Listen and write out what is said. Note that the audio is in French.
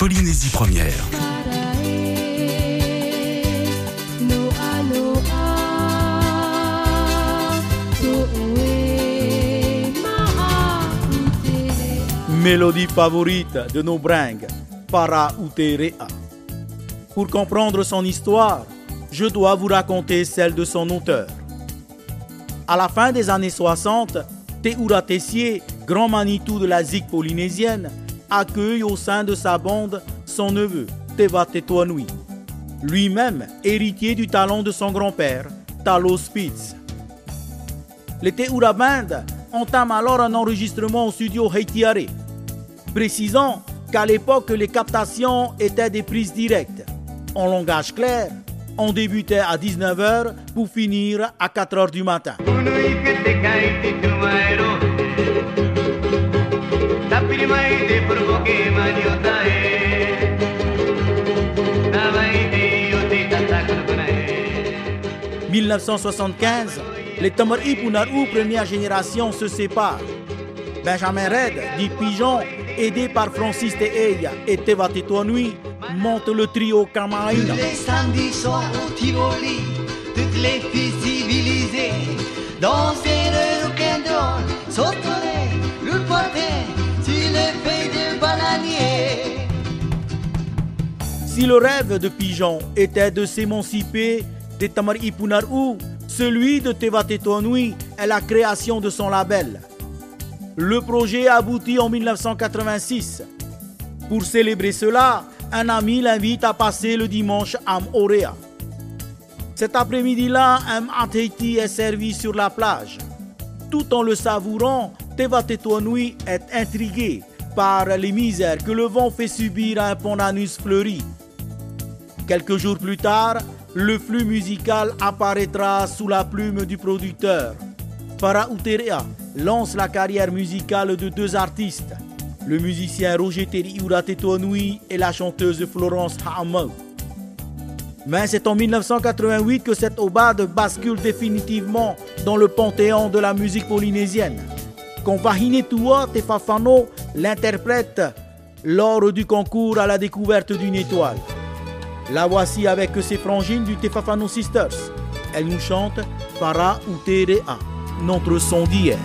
Polynésie première. Mélodie favorite de nos bringues, Para Uterea. Pour comprendre son histoire, je dois vous raconter celle de son auteur. À la fin des années 60, Teura Tessier, grand Manitou de la zig polynésienne, accueille au sein de sa bande son neveu, Teva Tetuanui, lui-même héritier du talent de son grand-père, Talo Spitz. Les Teura Band entament alors un enregistrement au studio Heitiare, précisant qu'à l'époque les captations étaient des prises directes. En langage clair, on débutait à 19h pour finir à 4h du matin. 1975, les Tamari Punarou première génération se séparent. Benjamin Red, dit Pigeon, aidé par Francis Teeya et Teva Tetuanui, monte le trio Kamaina. Les samedis soirs au Tivoli, toutes les filles civilisées danser Si le rêve de Pigeon était de s'émanciper des Tamari Ipunarou, celui de Teva Tetuanui est la création de son label. Le projet aboutit en 1986. Pour célébrer cela, un ami l'invite à passer le dimanche à Morea. Cet après-midi-là, un Mateiti est servi sur la plage. Tout en le savourant, Teva Tetuanui est intrigué par les misères que le vent fait subir à un Pondanus fleuri. Quelques jours plus tard, le flux musical apparaîtra sous la plume du producteur. Para Uterea lance la carrière musicale de deux artistes, le musicien Roger Teriura Tetuanui et la chanteuse Florence Hamel. Mais c'est en 1988 que cette obade bascule définitivement dans le panthéon de la musique polynésienne. Quand Vahinetua Tefafano l'interprète lors du concours à la découverte d'une étoile. La voici avec ses frangines du Tefafano Sisters. Elle nous chante Para Uterea, notre son d'hier.